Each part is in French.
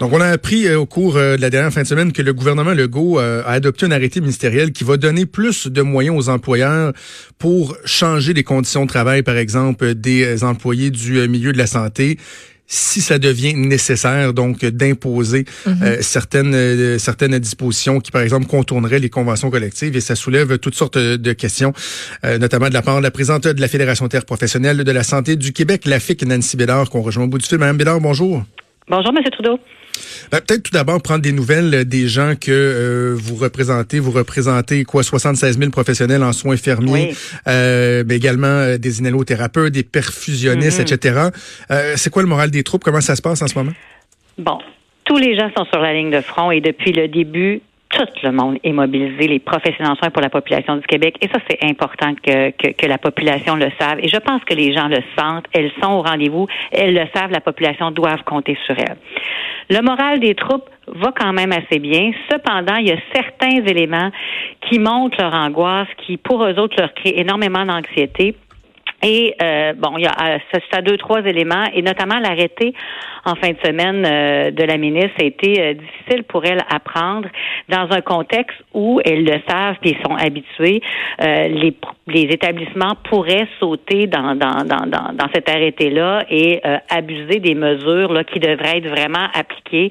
Donc, on a appris euh, au cours euh, de la dernière fin de semaine que le gouvernement Legault euh, a adopté un arrêté ministériel qui va donner plus de moyens aux employeurs pour changer les conditions de travail, par exemple, des employés du milieu de la santé si ça devient nécessaire, donc d'imposer mhm. certaines certaines dispositions qui, par exemple, contourneraient les conventions collectives. Et ça soulève toutes sortes de questions, notamment de la part de la présidente de la Fédération interprofessionnelle de la santé du Québec, la FIC, Nancy Bédard, qu'on rejoint au bout du fil. Madame Bédard, bonjour. Bonjour, M. Trudeau. Ben, peut-être tout d'abord prendre des nouvelles des gens que euh, vous représentez. Vous représentez quoi 76 000 professionnels en soins infirmiers, euh, mais également euh, des inhalothérapeutes, des perfusionnistes, mm-hmm. etc. c'est quoi le moral des troupes? Comment ça se passe en ce moment? Bon, tous les gens sont sur la ligne de front et depuis le début, tout le monde est mobilisé, les professionnels en soins pour la population du Québec. Et ça, c'est important que, que, la population le sache. Et je pense que les gens le sentent. Elles sont au rendez-vous. Elles le savent. La population doit compter sur elles. Le moral des troupes va quand même assez bien. Cependant, il y a certains éléments qui montrent leur angoisse, qui, pour eux autres, leur créent énormément d'anxiété. Et euh, bon, il y a euh, ça, deux, trois éléments, et notamment l'arrêté en fin de semaine euh, de la ministre a été difficile pour elle à prendre dans un contexte où elles le savent et sont habituées. les, les établissements pourraient sauter dans, dans, dans, dans, cet arrêté-là et abuser des mesures là, qui devraient être vraiment appliquées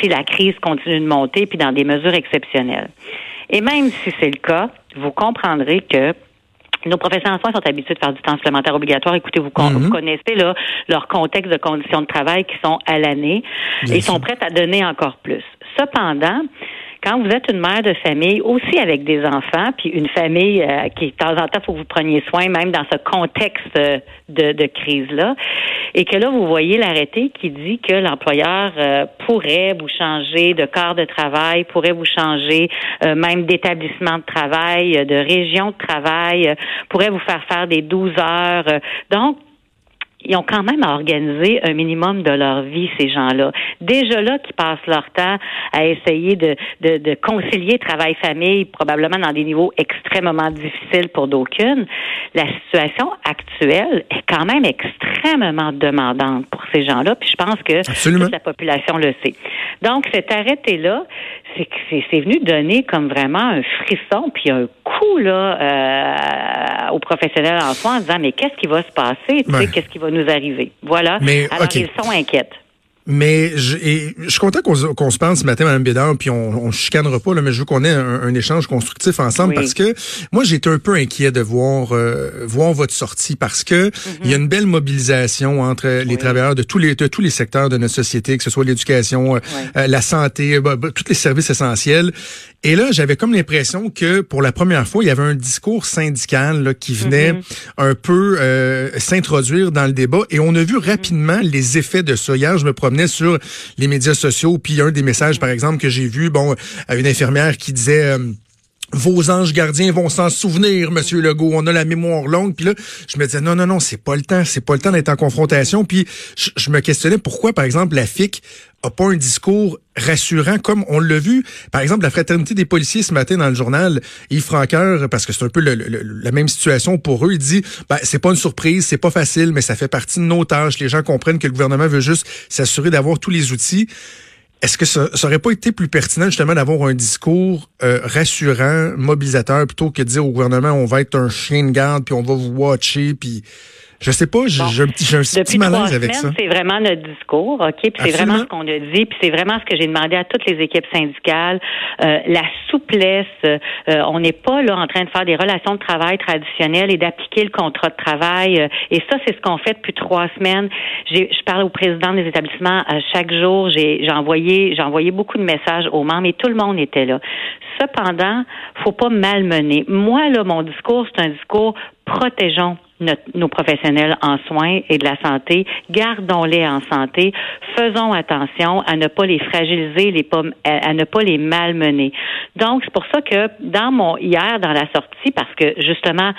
si la crise continue de monter, puis dans des mesures exceptionnelles. Et même si c'est le cas, vous comprendrez que nos professionnels en soins sont habitués de faire du temps supplémentaire obligatoire. Écoutez, vous, mhm. connaissez là, leur contexte de conditions de travail qui sont à l'année ils sont prêts à donner encore plus. Cependant, quand vous êtes une mère de famille, aussi avec des enfants, puis une famille euh, qui, de temps en temps, faut que vous preniez soin, même dans ce contexte de, de crise-là, et que là, vous voyez l'arrêté qui dit que l'employeur euh, pourrait vous changer de corps de travail, pourrait vous changer euh, même d'établissement de travail, de région de travail, pourrait vous faire faire des 12 heures. Donc, ils ont quand même à organiser un minimum de leur vie, ces gens-là. Déjà là, qui passent leur temps à essayer de, de, de concilier travail-famille, probablement dans des niveaux extrêmement difficiles pour d'aucunes, la situation actuelle est quand même extrêmement demandante pour ces gens-là, puis je pense que toute la population le sait. Donc, cet arrêté-là, c'est que c'est venu donner comme vraiment un frisson, puis un coup là euh, aux professionnels en soi en disant mais qu'est-ce qui va se passer, tu sais, qu'est-ce qui va nous arriver. Voilà. Mais, Alors ils sont inquiets. Mais je, je suis content qu'on se parle ce matin, Mme Bédard, puis on, on chicanera pas, là, mais je veux qu'on ait un, échange constructif ensemble parce que moi, j'étais un peu inquiet de voir euh, voir votre sortie parce que mhm. il y a une belle mobilisation entre les travailleurs de tous les de tous les secteurs de notre société, que ce soit l'éducation, euh, euh, la santé, bah, bah, tous les services essentiels. Et là, j'avais comme l'impression que pour la première fois, il y avait un discours syndical là, qui venait mhm. un peu s'introduire dans le débat. Et on a vu rapidement les effets de ça. Hier, je me promenais sur les médias sociaux, puis un des messages, par exemple, que j'ai vu, bon, à une infirmière qui disait... Euh, vos anges gardiens vont s'en souvenir, Monsieur Legault. On a la mémoire longue. Puis là, je me disais non, non, non, c'est pas le temps. C'est pas le temps d'être en confrontation. Puis je, me questionnais pourquoi, par exemple, la FIC a pas un discours rassurant comme on l'a vu. Par exemple, la fraternité des policiers ce matin dans le journal, Yves Franqueur, parce que c'est un peu la même situation pour eux, il dit, ben, c'est pas une surprise, c'est pas facile, mais ça fait partie de nos tâches. Les gens comprennent que le gouvernement veut juste s'assurer d'avoir tous les outils. Est-ce que ça, ça aurait pas été plus pertinent justement d'avoir un discours euh, rassurant, mobilisateur, plutôt que de dire au gouvernement on va être un chien de garde puis on va vous watcher puis je sais pas, j'ai un petit, un petit malaise avec ça. C'est vraiment notre discours, ok, puis c'est vraiment ce qu'on a dit, puis c'est vraiment ce que j'ai demandé à toutes les équipes syndicales, euh, la souplesse. Euh, on n'est pas là en train de faire des relations de travail traditionnelles et d'appliquer le contrat de travail. Euh, et ça, c'est ce qu'on fait depuis trois semaines. Je parle au président des établissements chaque jour. J'ai envoyé, j'ai envoyé beaucoup de messages aux membres et tout le monde était là. Cependant, faut pas malmener. Moi, là, mon discours, c'est un discours protégeons nos professionnels en soins et de la santé, gardons-les en santé, faisons attention à ne pas les fragiliser, les pas, à, ne pas les malmener. Donc, c'est pour ça que dans mon hier, dans la sortie, parce que justement,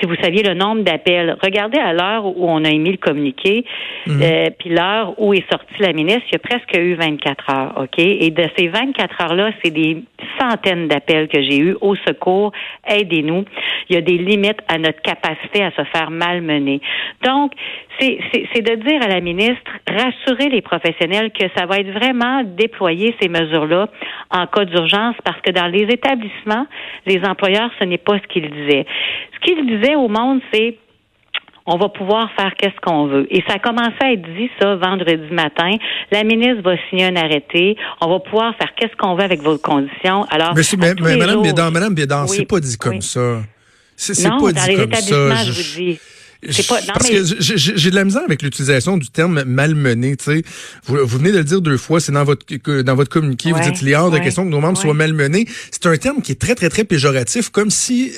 si vous saviez le nombre d'appels, regardez à l'heure où on a émis le communiqué, mhm. euh, puis l'heure où est sortie la ministre, il y a presque eu 24 heures, OK? Et de ces 24 heures-là, c'est des centaines d'appels que j'ai eus au secours, aidez-nous. Il y a des limites à notre capacité à se faire faire malmener. Donc, c'est de dire à la ministre, rassurer les professionnels que ça va être vraiment déployer ces mesures-là en cas d'urgence parce que dans les établissements, les employeurs, ce n'est pas ce qu'ils disaient. Ce qu'ils disaient au monde, c'est on va pouvoir faire qu'est-ce qu'on veut. Et ça a commencé à être dit, ça, vendredi matin. La ministre va signer un arrêté. On va pouvoir faire qu'est-ce qu'on veut avec vos conditions. Alors, mais, mais, Madame Bédard, Madame Bédard, c'est pas dit comme ça. C'est pas dit comme ça. Je, je vous dis parce que j'ai de la misère avec l'utilisation du terme malmené. Tu sais, vous, venez de le dire deux fois, c'est dans votre dans votre communiqué, vous dites il est hors de question que nos membres soient malmenés. C'est un terme qui est très très très péjoratif, comme si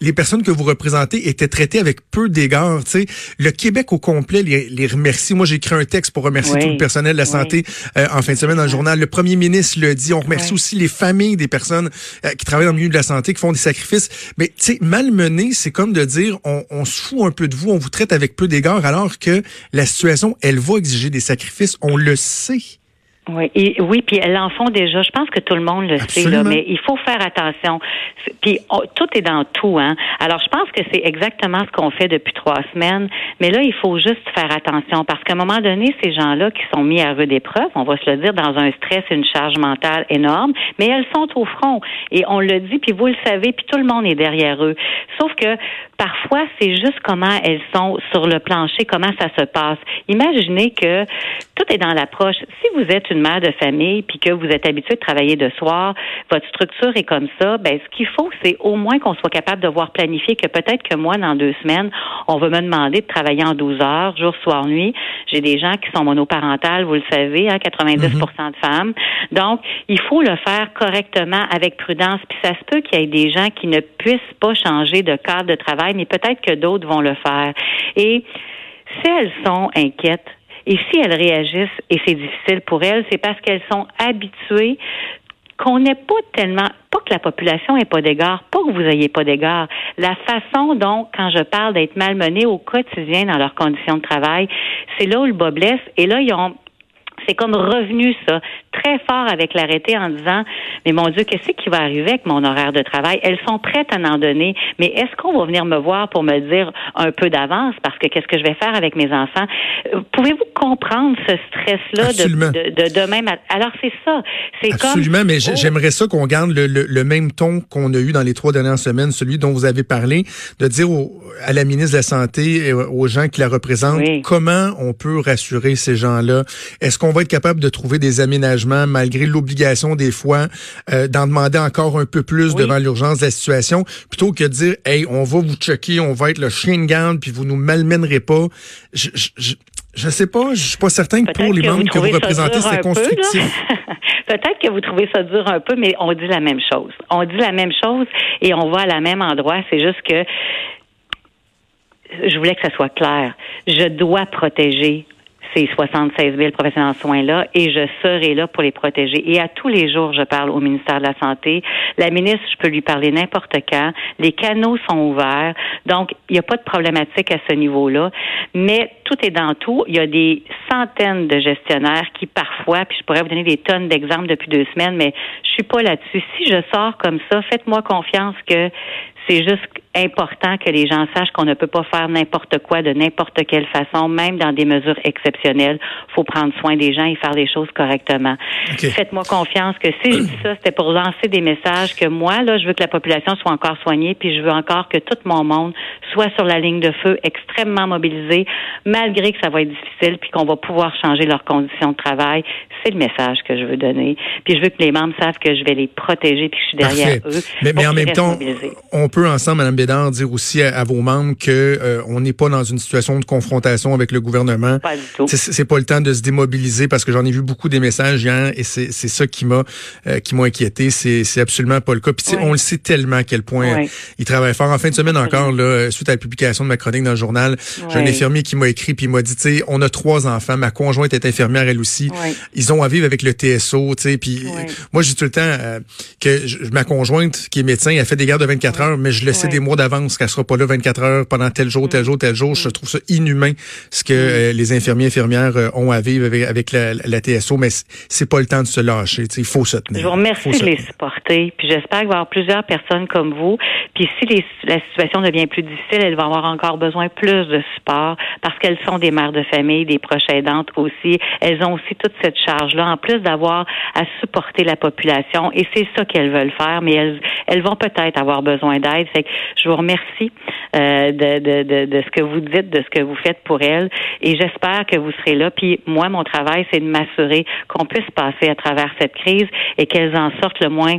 les personnes que vous représentez étaient traitées avec peu d'égards. Tu sais, le Québec au complet les, les remercie. Moi, j'ai écrit un texte pour remercier tout le personnel de la santé euh, en fin de semaine dans le journal. Le premier ministre le dit. On remercie aussi les familles des personnes euh, qui travaillent dans le milieu de la santé, qui font des sacrifices. Mais tu sais, malmené, c'est comme de dire on, on se fout un peu de vous, on vous traite avec peu d'égard, alors que la situation, elle va exiger des sacrifices, on le sait. Oui, et, oui, puis elles en font déjà. Je pense que tout le monde le sait, là, mais il faut faire attention. Puis tout est dans tout, hein. Alors je pense que c'est exactement ce qu'on fait depuis trois semaines, mais là il faut juste faire attention parce qu'à un moment donné, ces gens-là qui sont mis à rude épreuve, on va se le dire, dans un stress, une charge mentale énorme, mais elles sont au front et on le dit, puis vous le savez, puis tout le monde est derrière eux. Sauf que parfois c'est juste comment elles sont sur le plancher, comment ça se passe. Imaginez que tout est dans l'approche. Si vous êtes une mère de famille puis que vous êtes habitué de travailler de soir, votre structure est comme ça, ben ce qu'il faut, c'est au moins qu'on soit capable de voir planifier que peut-être que moi, dans deux semaines, on va me demander de travailler en 12 heures, jour, soir, nuit. J'ai des gens qui sont monoparentales, vous le savez, hein, 90 mhm. de femmes. Donc, il faut le faire correctement, avec prudence. Puis ça se peut qu'il y ait des gens qui ne puissent pas changer de cadre de travail, mais peut-être que d'autres vont le faire. Et si elles sont inquiètes, et si elles réagissent, et c'est difficile pour elles, c'est parce qu'elles sont habituées qu'on n'ait pas tellement, pas que la population n'ait pas d'égard, pas que vous ayez pas d'égard. La façon dont, quand je parle d'être malmenés au quotidien dans leurs conditions de travail, c'est là où le bas blesse. Et là, ils ont, c'est comme revenu ça. Très fort avec l'arrêté en disant mais mon Dieu qu'est-ce qui va arriver avec mon horaire de travail? Elles sont prêtes à en donner mais est-ce qu'on va venir me voir pour me dire un peu d'avance? Parce que qu'est-ce que je vais faire avec mes enfants? Euh, pouvez-vous comprendre ce stress là de, de, demain alors c'est ça. C'est absolument mais oh. j'aimerais ça qu'on garde le, le, même ton qu'on a eu dans les trois dernières semaines celui dont vous avez parlé de dire à la ministre de la santé et aux gens qui la représentent comment on peut rassurer ces gens là est-ce qu'on va être capable de trouver des aménagements malgré l'obligation des fois euh, d'en demander encore un peu plus devant l'urgence de la situation, plutôt que de dire, hey, on va vous checker, on va être le chien de garde, puis vous nous malmènerez pas. Je, je, je, sais pas, je suis pas certain que pour les membres que vous représentez, c'est constructif. Peut-être que vous trouvez ça dur un peu, mais on dit la même chose. On dit la même chose et on va à la même endroit. C'est juste que je voulais que ça soit clair. Je dois protéger ces 76 000 professionnels en soins-là et je serai là pour les protéger. Et à tous les jours, je parle au ministère de la Santé. La ministre, je peux lui parler n'importe quand. Les canaux sont ouverts. Donc, il n'y a pas de problématique à ce niveau-là. Mais tout est dans tout. Il y a des centaines de gestionnaires qui parfois, puis je pourrais vous donner des tonnes d'exemples depuis deux semaines, mais je suis pas là-dessus. Si je sors comme ça, faites-moi confiance que c'est juste important que les gens sachent qu'on ne peut pas faire n'importe quoi de n'importe quelle façon, même dans des mesures exceptionnelles. Il faut prendre soin des gens et faire les choses correctement. Faites-moi confiance que si je dis ça, c'était pour lancer des messages que moi, là, je veux que la population soit encore soignée, puis je veux encore que tout mon monde soit sur la ligne de feu, extrêmement mobilisé, malgré que ça va être difficile, puis qu'on va pouvoir changer leurs conditions de travail. C'est le message que je veux donner. Puis je veux que les membres savent que je vais les protéger, puis que je suis derrière eux. Mais, mais en même temps, on peut ensemble, Mme Bédard, dire aussi à, vos membres que euh, on n'est pas dans une situation de confrontation avec le gouvernement. Pas du tout. C'est pas le temps de se démobiliser parce que j'en ai vu beaucoup des messages hier et c'est ça qui m'a euh, qui m'a inquiété. C'est absolument pas le cas. Puis on le sait tellement à quel point il travaille fort. En fin de semaine encore, là, suite à la publication de ma chronique dans le journal, j'ai un infirmier qui m'a écrit puis il m'a dit, tu sais, on a trois enfants. Ma conjointe est infirmière elle aussi. Ils ont à vivre avec le TSO, tu sais. Puis moi, je dis tout le temps euh, que ma conjointe qui est médecin, elle fait des gardes de 24 heures mais je le sais des mois d'avance qu'elle sera pas là 24 heures pendant tel jour, tel mm. jour, tel jour. Je mm. trouve ça inhumain ce que mm. euh, les infirmiers infirmières euh, ont à vivre avec, la, TSO, mais c'est pas le temps de se lâcher. Il faut se tenir. Je vous remercie de les supporter, puis j'espère qu'il va y avoir plusieurs personnes comme vous. Puis si la situation devient plus difficile, elles vont avoir encore besoin plus de support parce qu'elles sont des mères de famille, des proches aidantes aussi. Elles ont aussi toute cette charge-là, en plus d'avoir à supporter la population. Et c'est ça qu'elles veulent faire, mais elles, elles vont peut-être avoir besoin d'aide. Fait que je vous remercie euh, de, de, de, de, ce que vous dites, de ce que vous faites pour elles. Et j'espère que vous serez là. Puis moi, mon travail, c'est de m'assurer qu'on puisse passer à travers cette crise et qu'elles en sortent le moins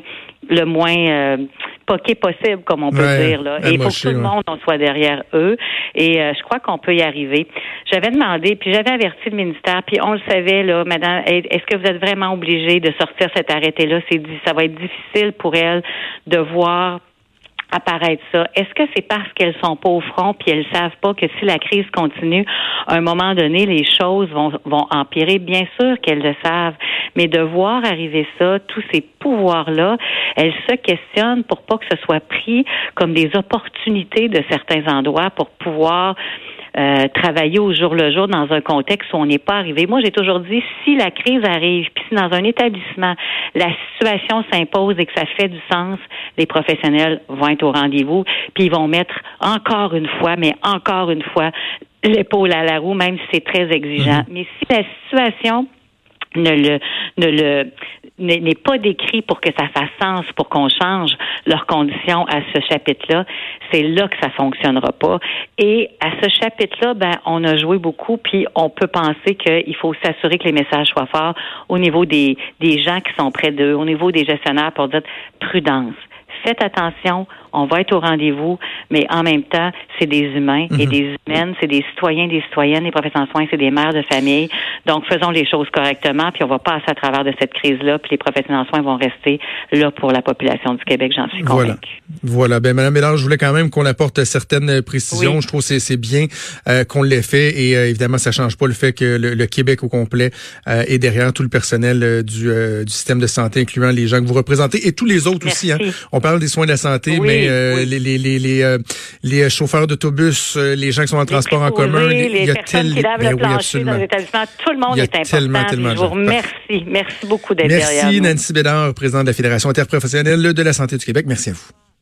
le moins euh, poqué possible, comme on peut dire. Là. Et pour que tout le monde on soit derrière eux. Et euh, je crois qu'on peut y arriver. J'avais demandé, puis j'avais averti le ministère, puis on le savait, là, madame, est-ce que vous êtes vraiment obligé de sortir cet arrêté-là? C'est ça va être difficile pour elle de voir apparaître ça. Est-ce que c'est parce qu'elles sont pas au front puis elles savent pas que si la crise continue, à un moment donné, les choses vont, vont empirer? Bien sûr qu'elles le savent, mais de voir arriver ça, tous ces pouvoirs-là, elles se questionnent pour pas que ce soit pris comme des opportunités de certains endroits pour pouvoir euh, travailler au jour le jour dans un contexte où on n'est pas arrivé. Moi, j'ai toujours dit, si la crise arrive, puis si dans un établissement, la situation s'impose et que ça fait du sens, les professionnels vont être au rendez-vous, puis ils vont mettre encore une fois, mais encore une fois, l'épaule à la roue, même si c'est très exigeant. Mhm. Mais si la situation ne le ne le n'est pas décrit pour que ça fasse sens, pour qu'on change leurs conditions à ce chapitre-là, c'est là que ça fonctionnera pas. Et à ce chapitre-là, ben, on a joué beaucoup, puis on peut penser qu'il faut s'assurer que les messages soient forts au niveau des, des gens qui sont près d'eux, au niveau des gestionnaires pour dire prudence faites attention, on va être au rendez-vous, mais en même temps, c'est des humains et mhm. des humaines, c'est des citoyens, des citoyennes, les professionnels de soins, c'est des mères de famille. Donc, faisons les choses correctement, puis on va passer à travers de cette crise-là, puis les professionnels de soins vont rester là pour la population du Québec, j'en suis convaincue. Voilà. voilà. Ben, Madame Mélange, je voulais quand même qu'on apporte certaines précisions. Je trouve que c'est bien euh, qu'on l'ait fait et euh, évidemment, ça change pas le fait que le, Québec au complet euh, est derrière tout le personnel du, du système de santé, incluant les gens que vous représentez et tous les autres aussi. Hein. On parle des soins de la santé, mais euh, les, les, les, les, euh, les chauffeurs d'autobus, euh, les gens qui sont en transport en commun, les, il y a personnes qui lavent le plancher dans les établissements, tout le monde est important. Tellement, tellement je vous remercie. Merci beaucoup d'être derrière Merci Nancy Bédard, présidente de la Fédération interprofessionnelle de la santé du Québec. Merci à vous.